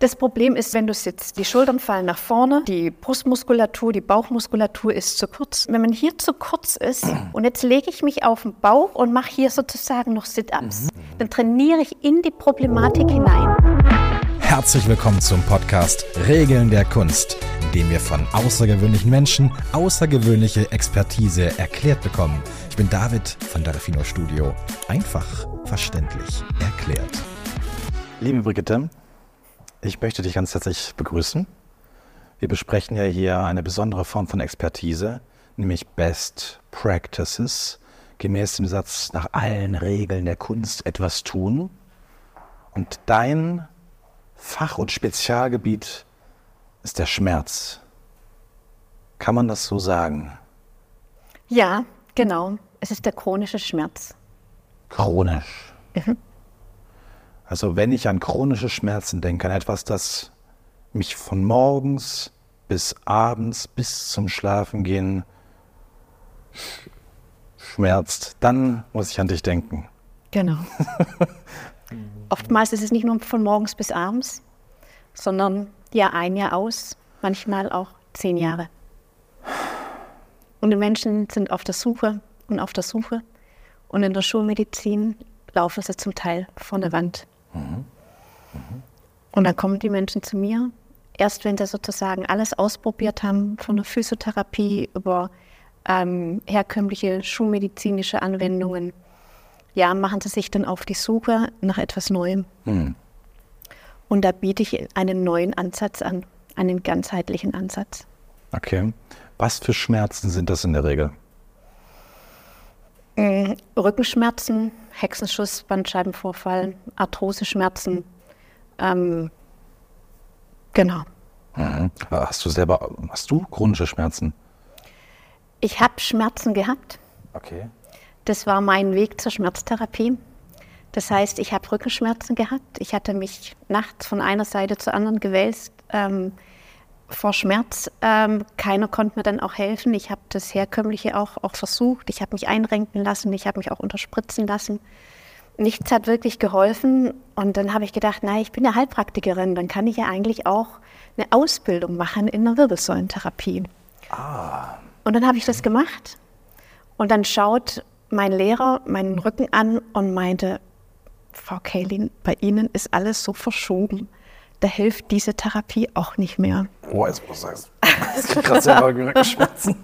Das Problem ist, wenn du sitzt, die Schultern fallen nach vorne, die Brustmuskulatur, die Bauchmuskulatur ist zu kurz. Wenn man hier zu kurz ist und jetzt lege ich mich auf den Bauch und mache hier sozusagen noch Sit-ups, dann trainiere ich in die Problematik hinein. Herzlich willkommen zum Podcast Regeln der Kunst, in dem wir von außergewöhnlichen Menschen außergewöhnliche Expertise erklärt bekommen. Ich bin David von der Refino Studio. Einfach verständlich erklärt. Liebe Brigitte, ich möchte dich ganz herzlich begrüßen. Wir besprechen ja hier eine besondere Form von Expertise, nämlich Best Practices, gemäß dem Satz nach allen Regeln der Kunst etwas tun. Und dein Fach- und Spezialgebiet ist der Schmerz. Kann man das so sagen? Ja, genau. Es ist der chronische Schmerz. Chronisch. Mhm. Also wenn ich an chronische Schmerzen denke, an etwas, das mich von morgens bis abends bis zum Schlafengehen schmerzt, dann muss ich an dich denken. Genau. Oftmals ist es nicht nur von morgens bis abends, sondern Jahr ein, Jahr aus, manchmal auch zehn Jahre. Und die Menschen sind auf der Suche und auf der Suche. Und in der Schulmedizin laufen sie zum Teil vor der Wand. Mhm. Mhm. Und dann kommen die Menschen zu mir, erst wenn sie sozusagen alles ausprobiert haben, von der Physiotherapie über ähm, herkömmliche schulmedizinische Anwendungen, ja, machen sie sich dann auf die Suche nach etwas Neuem. Mhm. Und da biete ich einen neuen Ansatz an, einen ganzheitlichen Ansatz. Okay. Was für Schmerzen sind das in der Regel? Äh, Rückenschmerzen, Hexenschuss, Bandscheibenvorfall, Arthroseschmerzen. Ähm, genau. Mhm. Hast du selber, hast du chronische Schmerzen? Ich habe Schmerzen gehabt. Okay. Das war mein Weg zur Schmerztherapie. Das heißt, ich habe Rückenschmerzen gehabt. Ich hatte mich nachts von einer Seite zur anderen gewälzt. Ähm, vor Schmerz. Ähm, keiner konnte mir dann auch helfen. Ich habe das Herkömmliche auch, auch versucht. Ich habe mich einrenken lassen, ich habe mich auch unterspritzen lassen. Nichts hat wirklich geholfen. Und dann habe ich gedacht, na, ich bin ja Heilpraktikerin, dann kann ich ja eigentlich auch eine Ausbildung machen in der Wirbelsäulentherapie. Ah. Und dann habe ich das gemacht. Und dann schaut mein Lehrer meinen Rücken an und meinte, Frau Kaylin, bei Ihnen ist alles so verschoben da hilft diese Therapie auch nicht mehr. Oh, jetzt muss ich sagen, ich gerade selber Schmerzen.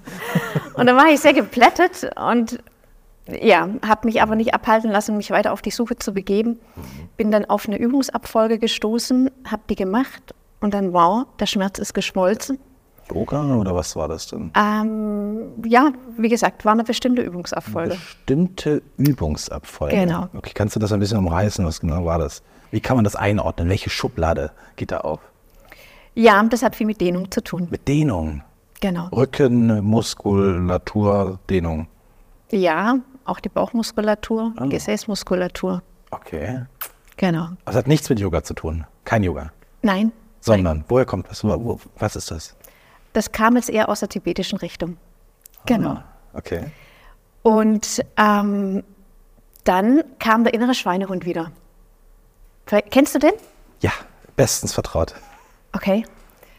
und dann war ich sehr geplättet und ja, habe mich aber nicht abhalten lassen, mich weiter auf die Suche zu begeben. Bin dann auf eine Übungsabfolge gestoßen, habe die gemacht und dann, wow, der Schmerz ist geschmolzen. Yoga oder was war das denn? Ähm, ja, wie gesagt, war eine bestimmte Übungsabfolge. Bestimmte Übungsabfolge. Genau. Okay, kannst du das ein bisschen umreißen? Was genau war das? Wie kann man das einordnen? Welche Schublade geht da auf? Ja, das hat viel mit Dehnung zu tun. Mit Dehnung? Genau. Rücken, Muskulatur, Dehnung. Ja, auch die Bauchmuskulatur, oh. Gesäßmuskulatur. Okay. Genau. Das hat nichts mit Yoga zu tun. Kein Yoga. Nein. Sondern, Nein. woher kommt das? Was ist das? Das kam jetzt eher aus der tibetischen Richtung. Genau. Ah, okay. Und ähm, dann kam der innere Schweinehund wieder. Kennst du den? Ja, bestens vertraut. Okay,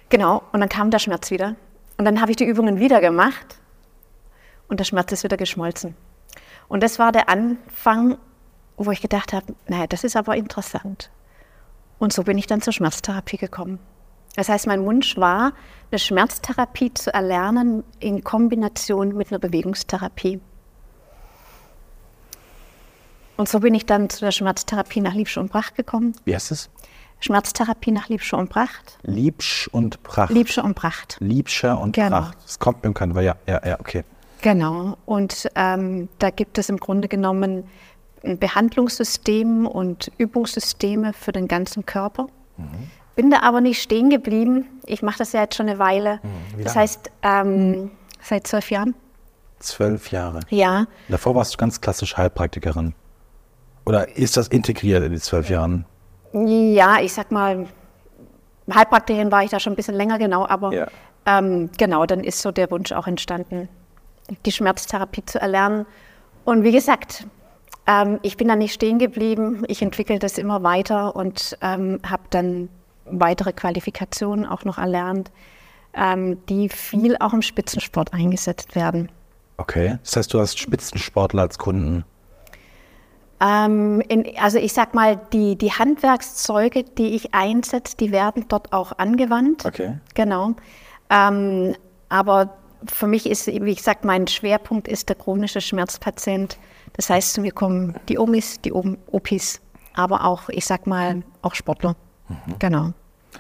genau. Und dann kam der Schmerz wieder. Und dann habe ich die Übungen wieder gemacht und der Schmerz ist wieder geschmolzen. Und das war der Anfang, wo ich gedacht habe, naja, das ist aber interessant. Und so bin ich dann zur Schmerztherapie gekommen. Das heißt, mein Wunsch war, eine Schmerztherapie zu erlernen in Kombination mit einer Bewegungstherapie. Und so bin ich dann zu der Schmerztherapie nach Liebsch und Bracht gekommen. Wie heißt es? Schmerztherapie nach Liebsche und Bracht. Liebsch und Bracht. Liebsche und Bracht. Liebsche und genau. Bracht. Das kommt mir bekannt, weil ja, ja, ja, okay. Genau. Und ähm, da gibt es im Grunde genommen ein Behandlungssystem und Übungssysteme für den ganzen Körper. Mhm. Bin da aber nicht stehen geblieben. Ich mache das ja jetzt schon eine Weile. Mhm. Das heißt, ähm, seit zwölf Jahren. Zwölf Jahre? Ja. Davor warst du ganz klassisch Heilpraktikerin. Oder ist das integriert in die zwölf Jahren? Ja, ich sag mal, Heilpraktikerin war ich da schon ein bisschen länger, genau, aber ja. ähm, genau, dann ist so der Wunsch auch entstanden, die Schmerztherapie zu erlernen. Und wie gesagt, ähm, ich bin da nicht stehen geblieben. Ich entwickle das immer weiter und ähm, habe dann weitere Qualifikationen auch noch erlernt, ähm, die viel auch im Spitzensport eingesetzt werden. Okay, das heißt, du hast Spitzensportler als Kunden. Ähm, in, also ich sag mal, die, die Handwerkszeuge, die ich einsetze, die werden dort auch angewandt. Okay. Genau. Ähm, aber für mich ist, wie gesagt, mein Schwerpunkt ist der chronische Schmerzpatient. Das heißt, zu mir kommen die Omis, die Opis, aber auch, ich sag mal, auch Sportler. Mhm. Genau.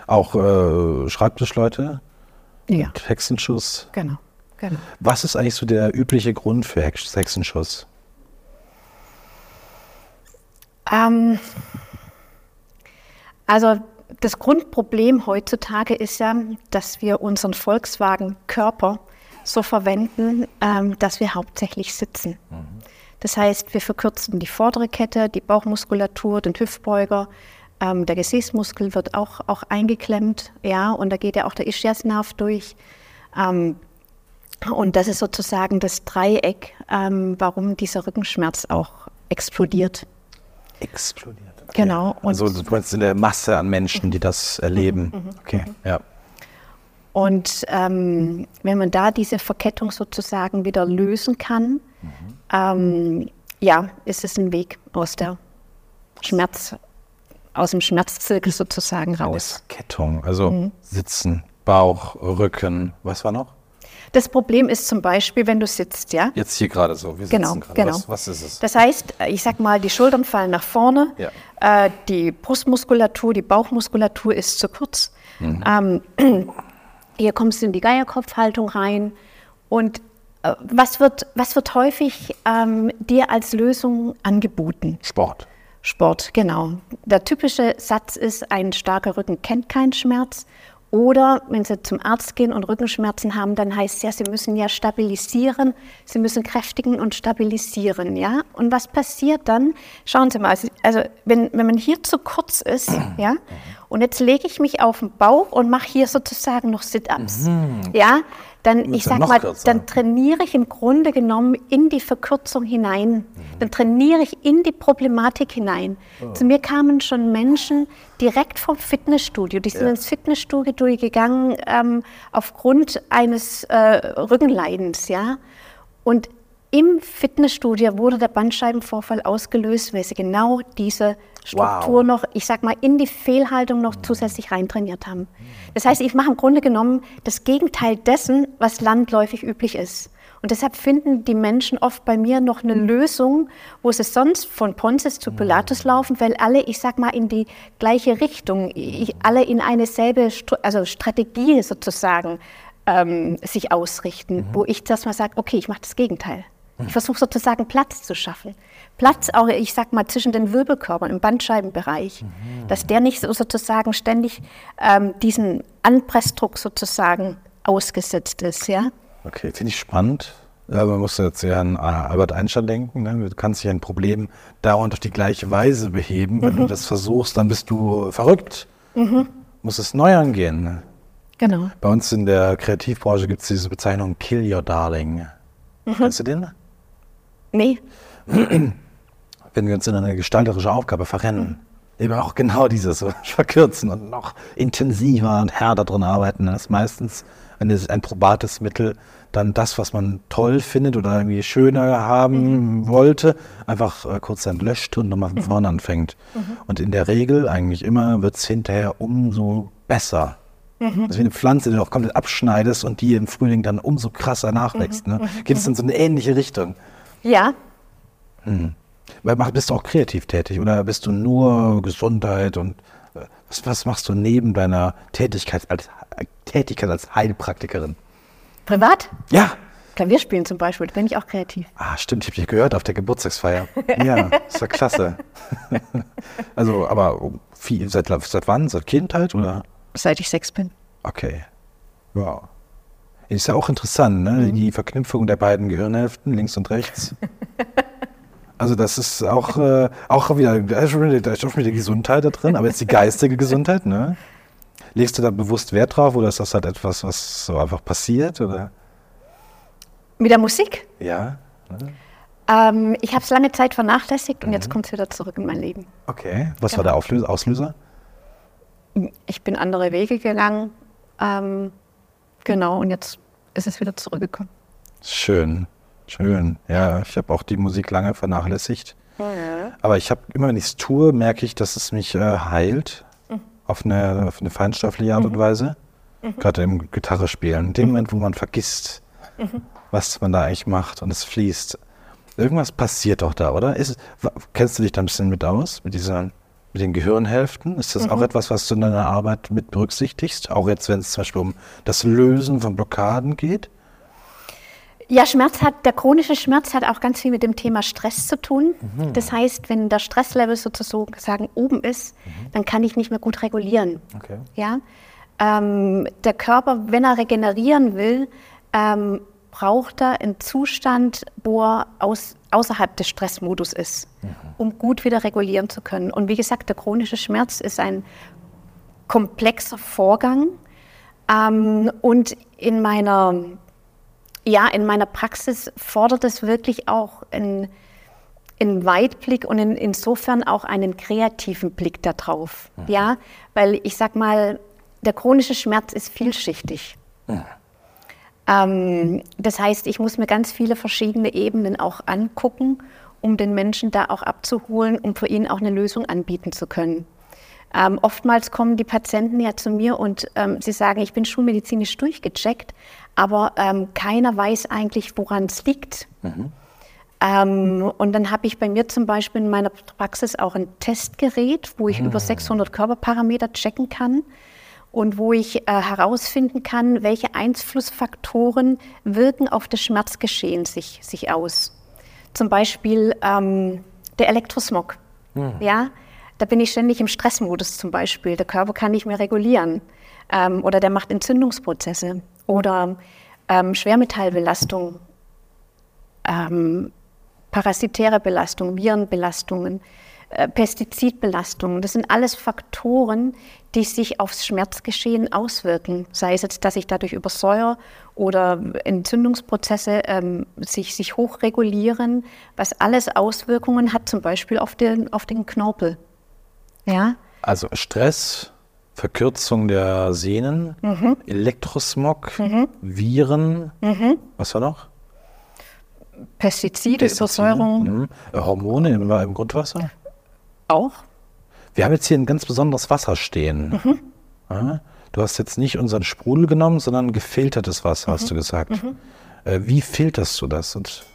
Auch äh, Schreibtischleute? Ja. Hexenschuss? Genau. genau. Was ist eigentlich so der übliche Grund für Hexenschuss? Ähm, also das Grundproblem heutzutage ist ja, dass wir unseren Volkswagen Körper so verwenden, ähm, dass wir hauptsächlich sitzen. Mhm. Das heißt, wir verkürzen die vordere Kette, die Bauchmuskulatur, den Hüftbeuger, ähm, der Gesäßmuskel wird auch, auch eingeklemmt, ja, und da geht ja auch der Ischiasnerv durch. Ähm, und das ist sozusagen das Dreieck, ähm, warum dieser Rückenschmerz auch explodiert. Explodiert. Okay. Genau. Und also du meinst in der Masse an Menschen, die das erleben. Mhm, mhm, okay, ja. Und ähm, wenn man da diese Verkettung sozusagen wieder lösen kann, mhm. ähm, ja, ist es ein Weg aus der Schmerz, aus dem Schmerzzirkel sozusagen raus. Auskettung, also mhm. Sitzen, Bauch, Rücken, was war noch? Das Problem ist zum Beispiel, wenn du sitzt, ja? Jetzt hier gerade so, wir genau, sitzen genau. Was, was, ist es? Das heißt, ich sag mal, die Schultern fallen nach vorne, ja. äh, die Brustmuskulatur, die Bauchmuskulatur ist zu kurz. Mhm. Ähm, hier kommst du in die Geierkopfhaltung rein und äh, was, wird, was wird häufig ähm, dir als Lösung angeboten? Sport. Sport, genau. Der typische Satz ist, ein starker Rücken kennt keinen Schmerz. Oder wenn Sie zum Arzt gehen und Rückenschmerzen haben, dann heißt es ja, Sie müssen ja stabilisieren, Sie müssen kräftigen und stabilisieren, ja. Und was passiert dann? Schauen Sie mal, also, wenn, wenn man hier zu kurz ist, ja, und jetzt lege ich mich auf den Bauch und mache hier sozusagen noch Sit-ups. Mhm. Ja, dann, ich sag mal, kürzer. dann trainiere ich im Grunde genommen in die Verkürzung hinein. Mhm. Dann trainiere ich in die Problematik hinein. Oh. Zu mir kamen schon Menschen direkt vom Fitnessstudio. Die sind ja. ins Fitnessstudio durchgegangen ähm, aufgrund eines äh, Rückenleidens, ja. Und im Fitnessstudio wurde der Bandscheibenvorfall ausgelöst, weil sie genau diese Struktur wow. noch, ich sag mal, in die Fehlhaltung noch zusätzlich reintrainiert haben. Das heißt, ich mache im Grunde genommen das Gegenteil dessen, was landläufig üblich ist. Und deshalb finden die Menschen oft bei mir noch eine Lösung, wo sie sonst von Pontius zu Pilatus laufen, weil alle, ich sag mal, in die gleiche Richtung, ich, alle in eine selbe also Strategie sozusagen ähm, sich ausrichten, mhm. wo ich das mal sage, okay, ich mache das Gegenteil. Ich versuche sozusagen Platz zu schaffen. Platz auch, ich sag mal, zwischen den Wirbelkörpern im Bandscheibenbereich, mhm. dass der nicht sozusagen ständig ähm, diesen Anpressdruck sozusagen ausgesetzt ist, ja. Okay, finde ich spannend. Ja, man muss jetzt ja an Albert Einstein denken. Ne? Du kannst ja ein Problem dauernd auf die gleiche Weise beheben. Wenn mhm. du das versuchst, dann bist du verrückt. Mhm. Muss es neu angehen. Ne? Genau. Bei uns in der Kreativbranche gibt es diese Bezeichnung Kill Your Darling. Mhm. Kennst du den? Nee. Wenn wir uns in eine gestalterische Aufgabe verrennen, eben auch genau dieses verkürzen und noch intensiver und härter drin arbeiten, dann ist meistens ein, ein probates Mittel, dann das, was man toll findet oder irgendwie schöner haben mhm. wollte, einfach äh, kurz entlöscht und nochmal von mhm. vorne anfängt. Mhm. Und in der Regel, eigentlich immer, wird es hinterher umso besser. Mhm. Das ist wie eine Pflanze, die du auch komplett abschneidest und die im Frühling dann umso krasser nachwächst. Ne? Mhm. Geht es in so eine ähnliche Richtung? Ja. Hm. Bist du auch kreativ tätig oder bist du nur Gesundheit und äh, was, was machst du neben deiner Tätigkeit als, Tätigkeit als Heilpraktikerin? Privat? Ja. Klavier spielen zum Beispiel, da bin ich auch kreativ. Ah, stimmt, ich habe dich gehört auf der Geburtstagsfeier. ja, das war klasse. also, aber viel, seit, seit wann? Seit Kindheit oder? Seit ich sechs bin. Okay. Wow. Ist ja auch interessant, ne? Mhm. die Verknüpfung der beiden Gehirnhälften, links und rechts. Also das ist auch, äh, auch wieder, da ist, schon wieder, da ist schon wieder Gesundheit da drin, aber jetzt die geistige Gesundheit, ne? Legst du da bewusst Wert drauf oder ist das halt etwas, was so einfach passiert? Oder? Mit der Musik? Ja. Ne? Ähm, ich habe es lange Zeit vernachlässigt und mhm. jetzt kommt es wieder zurück in mein Leben. Okay. Was genau. war der Auslöser? Auslöser? ich bin andere Wege gegangen. Ähm, genau, und jetzt ist es wieder zurückgekommen. Schön, schön. Ja, ich habe auch die Musik lange vernachlässigt. Ja. Aber ich habe immer, wenn ich es tue, merke ich, dass es mich äh, heilt. Mhm. Auf, eine, auf eine feinstoffliche Art mhm. und Weise. Mhm. Gerade im Gitarre spielen. In dem Moment, wo man vergisst, mhm. was man da eigentlich macht und es fließt. Irgendwas passiert doch da, oder? Ist, kennst du dich da ein bisschen mit aus, mit dieser mit den Gehirnhälften? Ist das mhm. auch etwas, was du in deiner Arbeit mit berücksichtigst? Auch jetzt, wenn es zum Beispiel um das Lösen von Blockaden geht? Ja, Schmerz hat, der chronische Schmerz hat auch ganz viel mit dem Thema Stress zu tun. Mhm. Das heißt, wenn der Stresslevel sozusagen oben ist, mhm. dann kann ich nicht mehr gut regulieren. Okay. Ja? Ähm, der Körper, wenn er regenerieren will, ähm, braucht er einen Zustand, wo er aus, außerhalb des Stressmodus ist, mhm. um gut wieder regulieren zu können. Und wie gesagt, der chronische Schmerz ist ein komplexer Vorgang. Ähm, und in meiner, ja, in meiner Praxis fordert es wirklich auch einen, einen Weitblick und in, insofern auch einen kreativen Blick darauf. Mhm. Ja, weil ich sag mal, der chronische Schmerz ist vielschichtig. Mhm. Ähm, das heißt, ich muss mir ganz viele verschiedene Ebenen auch angucken, um den Menschen da auch abzuholen, um für ihn auch eine Lösung anbieten zu können. Ähm, oftmals kommen die Patienten ja zu mir und ähm, sie sagen, ich bin schulmedizinisch durchgecheckt, aber ähm, keiner weiß eigentlich, woran es liegt. Mhm. Ähm, und dann habe ich bei mir zum Beispiel in meiner Praxis auch ein Testgerät, wo ich mhm. über 600 Körperparameter checken kann und wo ich äh, herausfinden kann, welche Einflussfaktoren wirken auf das Schmerzgeschehen sich, sich aus. Zum Beispiel ähm, der Elektrosmog. Mhm. Ja, da bin ich ständig im Stressmodus zum Beispiel. Der Körper kann nicht mehr regulieren ähm, oder der macht Entzündungsprozesse oder ähm, Schwermetallbelastung, ähm, parasitäre Belastung, Virenbelastungen. Äh, Pestizidbelastungen. Das sind alles Faktoren, die sich aufs Schmerzgeschehen auswirken. Sei es jetzt, dass ich dadurch übersäuere oder Entzündungsprozesse ähm, sich, sich hochregulieren, was alles Auswirkungen hat, zum Beispiel auf den, auf den Knorpel. Ja? Also Stress, Verkürzung der Sehnen, mhm. Elektrosmog, mhm. Viren, mhm. was war noch? Pestizide, Pestizide Übersäuerung. Mhm. Hormone im, im Grundwasser? Auch. Wir haben jetzt hier ein ganz besonderes Wasser stehen. Mhm. Ja, du hast jetzt nicht unseren Sprudel genommen, sondern gefiltertes Wasser, mhm. hast du gesagt. Mhm. Äh, wie filterst du das? Und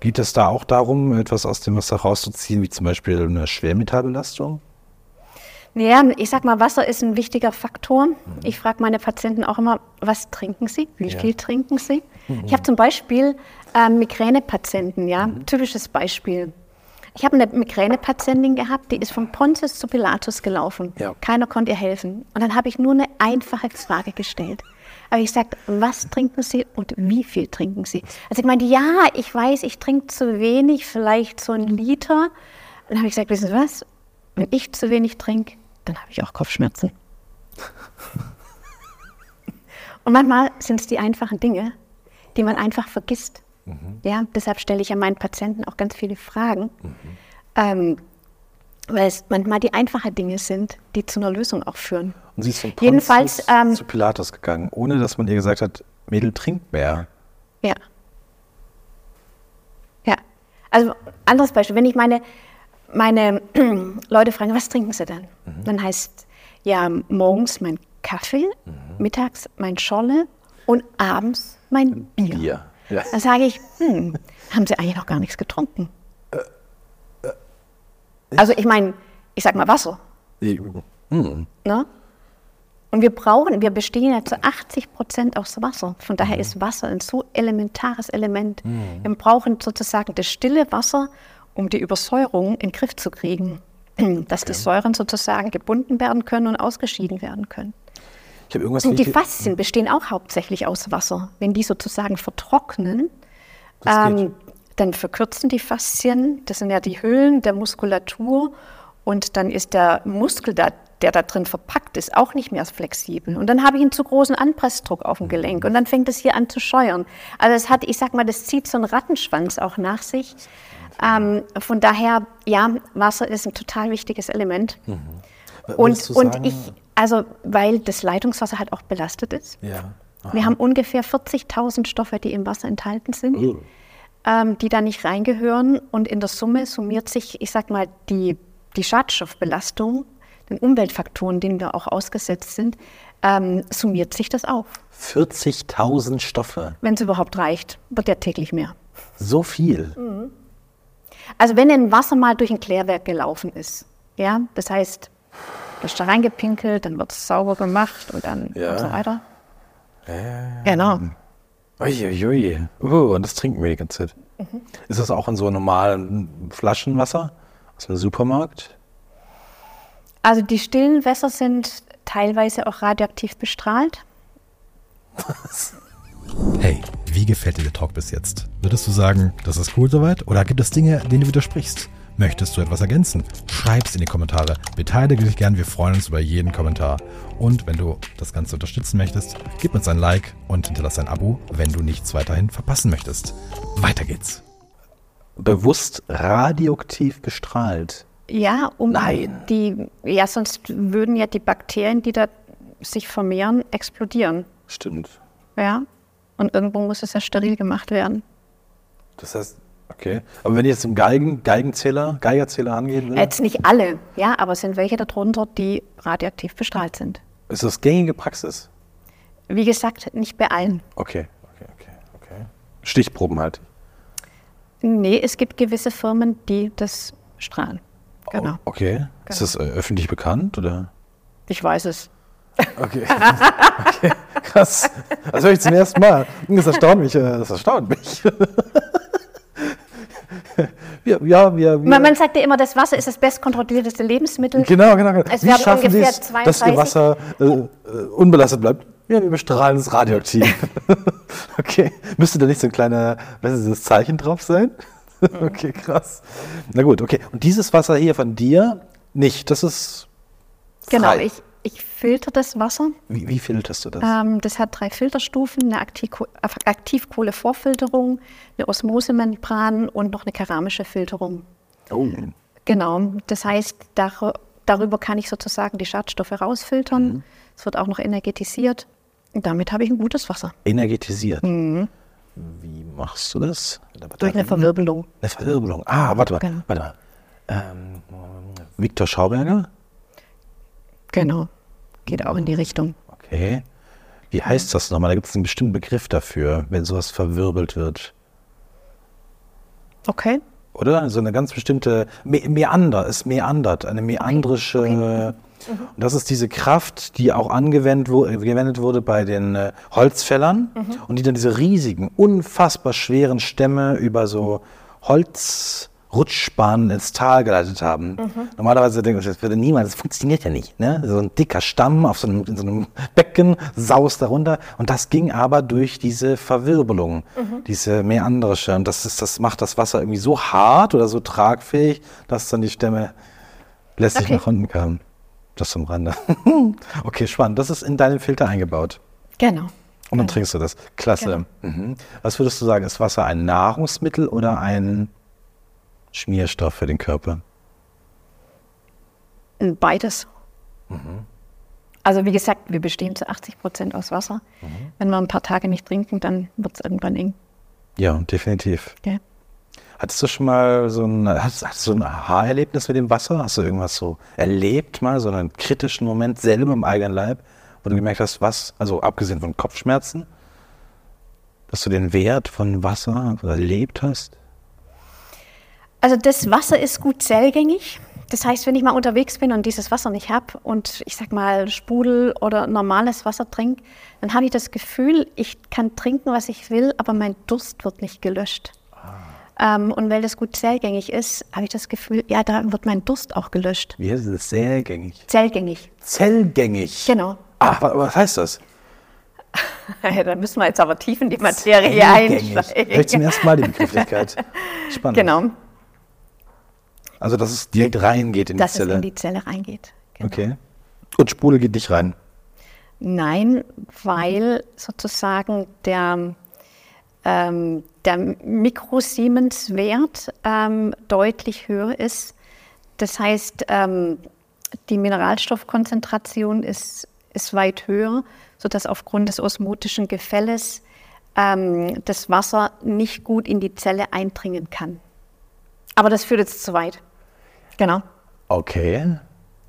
geht es da auch darum, etwas aus dem Wasser rauszuziehen, wie zum Beispiel eine Schwermetallbelastung? Ja, ich sag mal, Wasser ist ein wichtiger Faktor. Mhm. Ich frage meine Patienten auch immer, was trinken sie? Wie ja. viel trinken sie? Mhm. Ich habe zum Beispiel äh, Migränepatienten, ja, mhm. typisches Beispiel. Ich habe eine Migränepatientin gehabt, die ist von Pontius zu Pilatus gelaufen. Ja. Keiner konnte ihr helfen. Und dann habe ich nur eine einfache Frage gestellt. Aber ich sagte, was trinken Sie und wie viel trinken Sie? Also ich meinte, ja, ich weiß, ich trinke zu wenig, vielleicht so ein Liter. Dann habe ich gesagt, wissen Sie was? Wenn ich zu wenig trinke, dann habe ich auch Kopfschmerzen. und manchmal sind es die einfachen Dinge, die man einfach vergisst. Mhm. Ja, deshalb stelle ich ja meinen Patienten auch ganz viele Fragen, mhm. ähm, weil es manchmal die einfachen Dinge sind, die zu einer Lösung auch führen. Und sie ist von Jedenfalls ähm, zu Pilatus gegangen, ohne dass man ihr gesagt hat, Mädel trinkt mehr. Ja. Ja. Also anderes Beispiel, wenn ich meine, meine Leute frage, was trinken sie denn? Mhm. Dann heißt ja morgens mein Kaffee, mhm. mittags mein Scholle und abends mein Bier. Bier. Ja. Dann sage ich, hm, haben Sie eigentlich noch gar nichts getrunken? Äh, äh, also ich meine, ich sage mal Wasser. Hm. Ne? Und wir brauchen, wir bestehen ja zu 80 Prozent aus Wasser. Von daher mhm. ist Wasser ein so elementares Element. Mhm. Wir brauchen sozusagen das stille Wasser, um die Übersäuerung in den Griff zu kriegen. Dass okay. die Säuren sozusagen gebunden werden können und ausgeschieden werden können. Ich irgendwas und die Faszien bestehen auch hauptsächlich aus Wasser. Wenn die sozusagen vertrocknen, ähm, dann verkürzen die Faszien. Das sind ja die Hüllen der Muskulatur. Und dann ist der Muskel, da, der da drin verpackt ist, auch nicht mehr flexibel. Und dann habe ich einen zu großen Anpressdruck auf dem Gelenk. Und dann fängt es hier an zu scheuern. Also es hat, ich sag mal, das zieht so einen Rattenschwanz auch nach sich. Ähm, von daher, ja, Wasser ist ein total wichtiges Element. Mhm. Und, und ich, also weil das Leitungswasser halt auch belastet ist. Ja. Wir haben ungefähr 40.000 Stoffe, die im Wasser enthalten sind, Oh. ähm, die da nicht reingehören. Und in der Summe summiert sich, ich sag mal, die, die Schadstoffbelastung, den Umweltfaktoren, denen wir auch ausgesetzt sind, ähm, summiert sich das auf. 40.000 Stoffe. Wenn es überhaupt reicht, wird ja täglich mehr. So viel. Also wenn ein Wasser mal durch ein Klärwerk gelaufen ist, ja, das heißt, ist da reingepinkelt, dann wird es sauber gemacht und dann Ja. und so weiter. Genau. Uiuiui. Oh, und das trinken wir die ganze Zeit. Mhm. Ist das auch in so normalen Flaschenwasser aus dem Supermarkt? Also die stillen Wässer sind teilweise auch radioaktiv bestrahlt. Hey, wie gefällt dir der Talk bis jetzt? Würdest du sagen, das ist cool soweit? Oder gibt es Dinge, denen du widersprichst? Möchtest du etwas ergänzen? Schreib's in die Kommentare. Beteilige dich gern, wir freuen uns über jeden Kommentar. Und wenn du das Ganze unterstützen möchtest, gib uns ein Like und hinterlass ein Abo, wenn du nichts weiterhin verpassen möchtest. Weiter geht's. Bewusst radioaktiv bestrahlt. Ja, um Nein. die, ja, sonst würden ja die Bakterien, die da sich vermehren, explodieren. Stimmt. Ja. Und irgendwo muss es ja steril gemacht werden. Das heißt, okay. Aber wenn ich jetzt im Geigen, Geigenzähler, Geigerzähler angehen will, Jetzt nicht alle, ja, aber es sind welche darunter, die radioaktiv bestrahlt sind. ist das gängige Praxis? Wie gesagt, nicht bei allen. Okay, okay, okay, okay. Stichproben halt. Nee, es gibt gewisse Firmen, die das strahlen. Genau. Oh, okay. Ist das äh, öffentlich bekannt oder? Ich weiß es. Okay. okay. Krass. Das höre ich zum ersten Mal. Das erstaunt mich. äh, Das erstaunt mich. ja, ja, wir, wir Man, sagt ja immer, das Wasser ist das bestkontrollierteste Lebensmittel. Genau, genau. genau. Es Wie schaffen Sie es, dass Ihr 32 Wasser äh, äh, unbelastet bleibt? Ja, wir bestrahlen es radioaktiv. okay. Müsste da nicht so ein kleiner, was ist das Zeichen drauf sein? okay, krass. Na gut, okay. Und dieses Wasser hier von dir nicht. Das ist Genau, frei. ich, ich filter das Wasser. Wie, wie filterst du das? Ähm, das hat drei Filterstufen, eine äh, Aktivkohlevorfilterung, eine Osmosemembran und noch eine keramische Filterung. oh. Genau, das heißt, dar darüber kann ich sozusagen die Schadstoffe rausfiltern. Mhm. Es wird auch noch energetisiert. Und damit habe ich ein gutes Wasser. Energetisiert. Wie machst du das? Mhm. Durch eine Verwirbelung. Eine Verwirbelung. Ah, warte mal. Genau. Warte mal. Ähm, Viktor Schauberger? Genau. Geht auch in die Richtung. Okay. Wie heißt das nochmal? Da gibt es einen bestimmten Begriff dafür, wenn sowas verwirbelt wird. Okay. Oder? So eine ganz bestimmte Me Meander, es meandert, eine meandrische. Und das ist diese Kraft, die auch angewendet, wurde bei den äh, Holzfällern und die dann diese riesigen, unfassbar schweren Stämme über so Holzrutschbahnen ins Tal geleitet haben. Normalerweise denke ich, das würde niemals, das funktioniert ja nicht. Ne? So ein dicker Stamm auf so einem, in so einem Becken saust darunter und das ging aber durch diese Verwirbelung, diese meandrische. Und das, ist, das macht das Wasser irgendwie so hart oder so tragfähig, dass dann die Stämme lässig Okay. nach unten kamen. Das zum Rande. okay, spannend. Das ist in deinen Filter eingebaut. Genau. Und dann trinkst du das. Klasse. Mhm. Was würdest du sagen, ist Wasser ein Nahrungsmittel oder ein Schmierstoff für den Körper? Beides. Also wie gesagt, wir bestehen zu 80 Prozent aus Wasser. Wenn wir ein paar Tage nicht trinken, dann wird es irgendwann eng. Ja, definitiv. Gell? Hattest du schon mal so ein, hattest, hattest du ein Aha-Erlebnis mit dem Wasser? Hast du irgendwas so erlebt mal, so einen kritischen Moment selber im eigenen Leib, wo du gemerkt hast, was, also abgesehen von Kopfschmerzen, dass du den Wert von Wasser erlebt hast? Also das Wasser ist gut zellgängig. Das heißt, wenn ich mal unterwegs bin und dieses Wasser nicht habe und ich sag mal Sprudel oder normales Wasser trinke, dann habe ich das Gefühl, ich kann trinken, was ich will, aber mein Durst wird nicht gelöscht. Ähm, und weil das gut zellgängig ist, habe ich das Gefühl, ja, da wird mein Durst auch gelöscht. Wie heißt es? Zellgängig. Zellgängig, Zellgängig. genau. Ah, wa- was heißt das? da müssen wir jetzt aber tief in die Materie Zellgängig. Hör ich zum einsteigen. ersten Mal die Begrifflichkeit. Spannend. Genau, Also, dass es direkt reingeht in dass die es Zelle. in die Zelle reingeht. Genau. okay. Und Sprudel geht nicht rein. Nein, weil sozusagen der, ähm, der Mikrosiemens-Wert ähm, deutlich höher ist. Das heißt, ähm, die Mineralstoffkonzentration ist, ist weit höher, sodass aufgrund des osmotischen Gefälles ähm, das Wasser nicht gut in die Zelle eindringen kann. Aber das führt jetzt zu weit. Genau. Okay,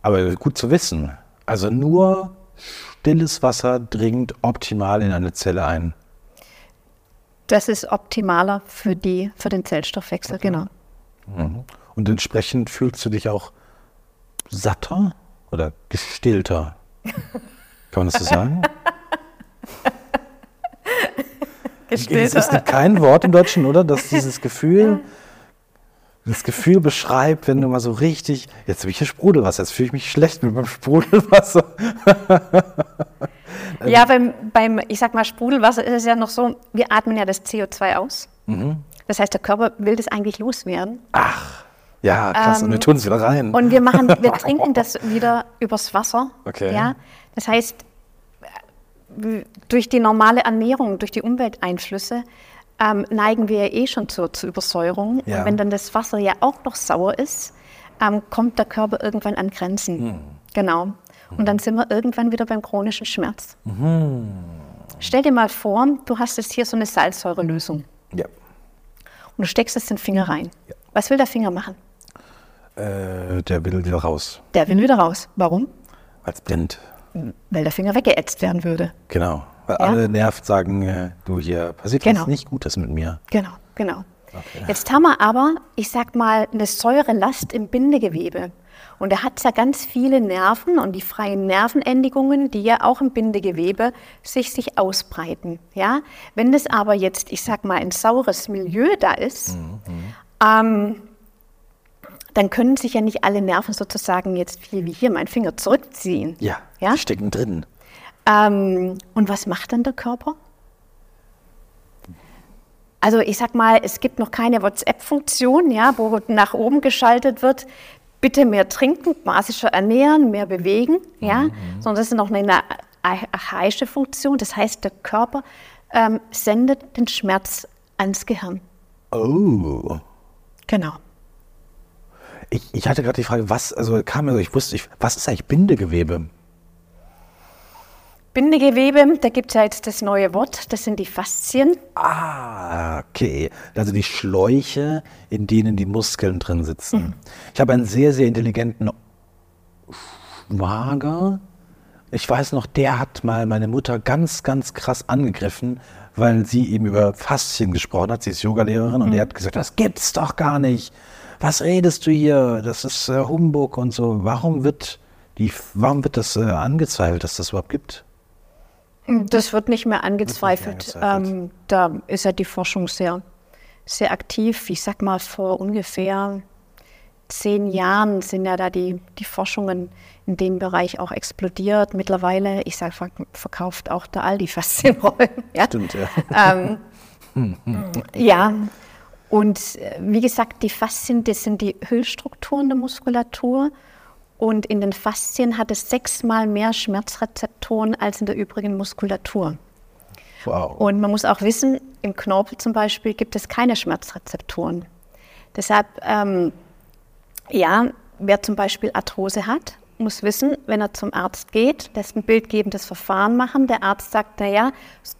aber gut zu wissen. Also nur stilles Wasser dringt optimal in eine Zelle ein. Das ist optimaler für, die, für den Zellstoffwechsel, okay. genau. Mhm. Und entsprechend fühlst du dich auch satter oder gestillter? Kann man das so sagen? Gestillter. Es ist kein Wort im Deutschen, oder? Dass dieses Gefühl, das Gefühl beschreibt, wenn du mal so richtig, jetzt habe ich hier Sprudelwasser, jetzt fühle ich mich schlecht mit meinem Sprudelwasser. ja, beim, beim, ich sag mal, Sprudelwasser ist es ja noch so, wir atmen ja das CO2 aus. Mhm. Das heißt, der Körper will das eigentlich loswerden. Ach, ja, krass. Ähm, und wir tun es wieder rein. Und wir machen, wir trinken das wieder übers Wasser. Okay. Ja, das heißt, durch die normale Ernährung, durch die Umwelteinflüsse ähm, neigen wir ja eh schon zur, zur Übersäuerung. Ja. Und wenn dann das Wasser ja auch noch sauer ist, ähm, kommt der Körper irgendwann an Grenzen. Mhm. Genau. Und dann sind wir irgendwann wieder beim chronischen Schmerz. Mhm. Stell dir mal vor, du hast jetzt hier so eine Salzsäurelösung. Ja. Und du steckst jetzt den Finger rein. Ja. Was will der Finger machen? Äh, der will wieder raus. Der will wieder raus. Warum? Weil es brennt. Weil der Finger weggeätzt werden würde. Genau. Weil ja? alle nervt sagen, äh, du hier passiert genau. was nicht Gutes mit mir. Genau, genau. Okay. Jetzt haben wir aber, ich sag mal, eine Säurelast im Bindegewebe. Und er hat ja ganz viele Nerven und die freien Nervenendigungen, die ja auch im Bindegewebe sich, sich ausbreiten. Ja? Wenn das aber jetzt, ich sag mal, ein saures Milieu da ist, mhm. ähm, dann können sich ja nicht alle Nerven sozusagen jetzt wie hier mein Finger zurückziehen. Ja, ja? die stecken drin. Ähm, und was macht dann der Körper? Also ich sag mal, es gibt noch keine WhatsApp-Funktion, ja, wo nach oben geschaltet wird, bitte mehr trinken, basischer ernähren, mehr bewegen, ja, mhm. sondern das ist noch eine archaische Funktion. Das heißt, der Körper ähm, sendet den Schmerz ans Gehirn. Oh. Genau. Ich, ich hatte gerade die Frage, was, also kam mir so, ich wusste, ich, was ist eigentlich Bindegewebe? Bindegewebe, da gibt es ja jetzt das neue Wort, das sind die Faszien. Ah, okay. Also die Schläuche, in denen die Muskeln drin sitzen. Mhm. Ich habe einen sehr, sehr intelligenten Schwager. Ich weiß noch, der hat mal meine Mutter ganz, ganz krass angegriffen, weil sie eben über Faszien gesprochen hat. Sie ist Yogalehrerin mhm. und er hat gesagt, das gibt's doch gar nicht. Was redest du hier? Das ist äh, Humbug und so. Warum wird die, warum wird das äh, angezweifelt, dass das überhaupt gibt? Das wird nicht mehr angezweifelt. Nicht mehr angezweifelt. Ähm, da ist ja die Forschung sehr, sehr aktiv. Ich sag mal, vor ungefähr zehn Jahren sind ja da die, die Forschungen in dem Bereich auch explodiert. Mittlerweile, ich sage, verkauft auch der Aldi Faszienrollen. ja? Stimmt, ja. Ähm, ja, und äh, wie gesagt, die Faszien, das sind die Hüllstrukturen der Muskulatur. Und in den Faszien hat es sechsmal mehr Schmerzrezeptoren als in der übrigen Muskulatur. Wow. Und man muss auch wissen, im Knorpel zum Beispiel gibt es keine Schmerzrezeptoren. Deshalb, ähm, ja, wer zum Beispiel Arthrose hat muss wissen, wenn er zum Arzt geht, lässt ein bildgebendes Verfahren machen. Der Arzt sagt, naja,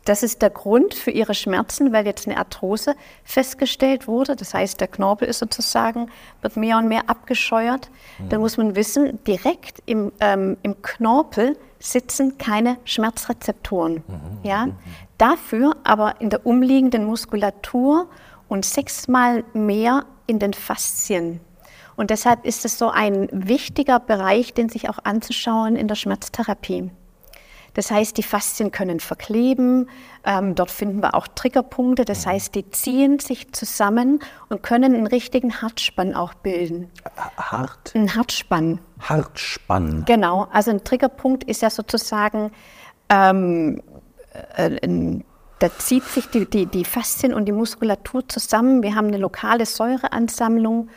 das ist der Grund für Ihre Schmerzen, weil jetzt eine Arthrose festgestellt wurde. Das heißt, der Knorpel ist sozusagen, wird mehr und mehr abgescheuert. Mhm. Dann muss man wissen, direkt im, ähm, im Knorpel sitzen keine Schmerzrezeptoren. Mhm. Ja? Dafür aber in der umliegenden Muskulatur und sechsmal mehr in den Faszien. Und deshalb ist es so ein wichtiger Bereich, den sich auch anzuschauen in der Schmerztherapie. Das heißt, die Faszien können verkleben. Ähm, dort finden wir auch Triggerpunkte. Das mhm. heißt, die ziehen sich zusammen und können einen richtigen Hartspann auch bilden. Hart? Ein Hartspann. Hartspann. Genau. Also ein Triggerpunkt ist ja sozusagen, ähm, äh, ein, da zieht sich die, die, die Faszien und die Muskulatur zusammen. Wir haben eine lokale Säureansammlung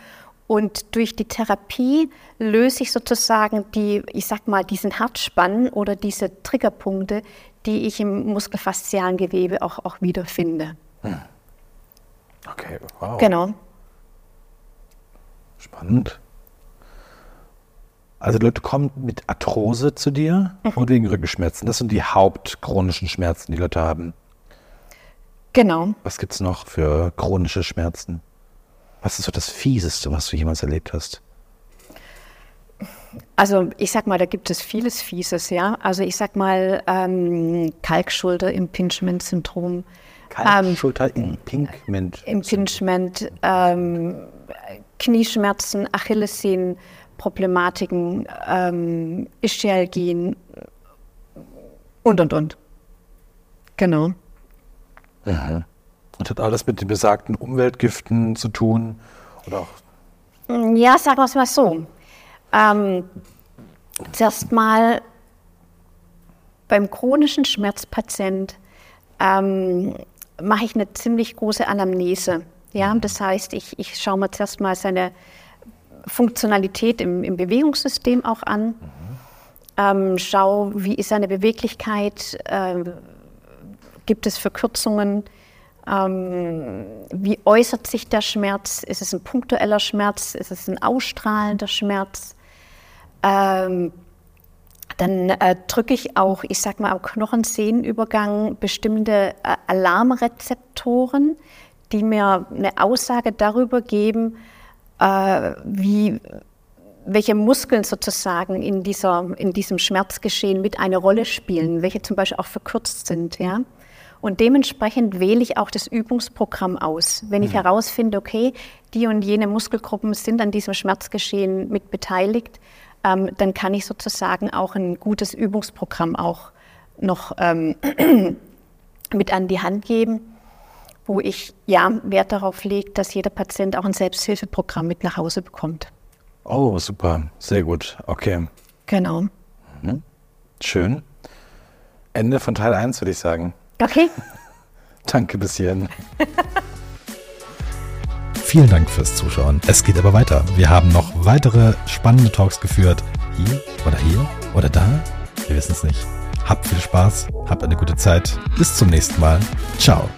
und durch die Therapie löse ich sozusagen die, ich sag mal, diesen Herzspann oder diese Triggerpunkte, die ich im muskelfaszialen Gewebe auch, auch wiederfinde. Hm. Okay, wow. Genau. Spannend. Also die Leute kommen mit Arthrose zu dir mhm. und wegen Rückenschmerzen. Das sind die hauptchronischen Schmerzen, die Leute haben. Genau. Was gibt es noch für chronische Schmerzen? Was ist so das Fieseste, was du jemals erlebt hast? Also ich sag mal, da gibt es vieles Fieses, ja. Also ich sag mal ähm, Kalkschulter-Impingement-Syndrom. Kalkschulter-Impingement. Ähm, Impingement, ähm, Knieschmerzen, Achillessehnenproblematiken, ähm, Ischialgien und, und, und. Genau. Ja. Und hat alles mit den besagten Umweltgiften zu tun? Oder auch? Ja, sagen wir es mal so. Ähm, zuerst mal beim chronischen Schmerzpatient ähm, mache ich eine ziemlich große Anamnese. Ja, das heißt, ich, ich schaue mir zuerst mal seine Funktionalität im, im Bewegungssystem auch an, mhm. ähm, schaue, wie ist seine Beweglichkeit, äh, gibt es Verkürzungen, ähm, wie äußert sich der Schmerz, ist es ein punktueller Schmerz, ist es ein ausstrahlender Schmerz, ähm, dann äh, drücke ich auch, ich sag mal, am Knochensehnenübergang bestimmte äh, Alarmrezeptoren, die mir eine Aussage darüber geben, äh, wie, welche Muskeln sozusagen in, dieser, in diesem Schmerzgeschehen mit eine Rolle spielen, welche zum Beispiel auch verkürzt sind. Ja? Und dementsprechend wähle ich auch das Übungsprogramm aus. Wenn ich mhm. herausfinde, okay, die und jene Muskelgruppen sind an diesem Schmerzgeschehen mit beteiligt, ähm, dann kann ich sozusagen auch ein gutes Übungsprogramm auch noch ähm, mit an die Hand geben, wo ich ja Wert darauf lege, dass jeder Patient auch ein Selbsthilfeprogramm mit nach Hause bekommt. Oh, super, sehr gut, okay. Genau. Mhm. Schön. Ende von Teil 1, würde ich sagen. Okay. Danke bis hierhin. Vielen Dank fürs Zuschauen. Es geht aber weiter. Wir haben noch weitere spannende Talks geführt. Hier oder hier oder da. Wir wissen es nicht. Habt viel Spaß, habt eine gute Zeit. Bis zum nächsten Mal. Ciao.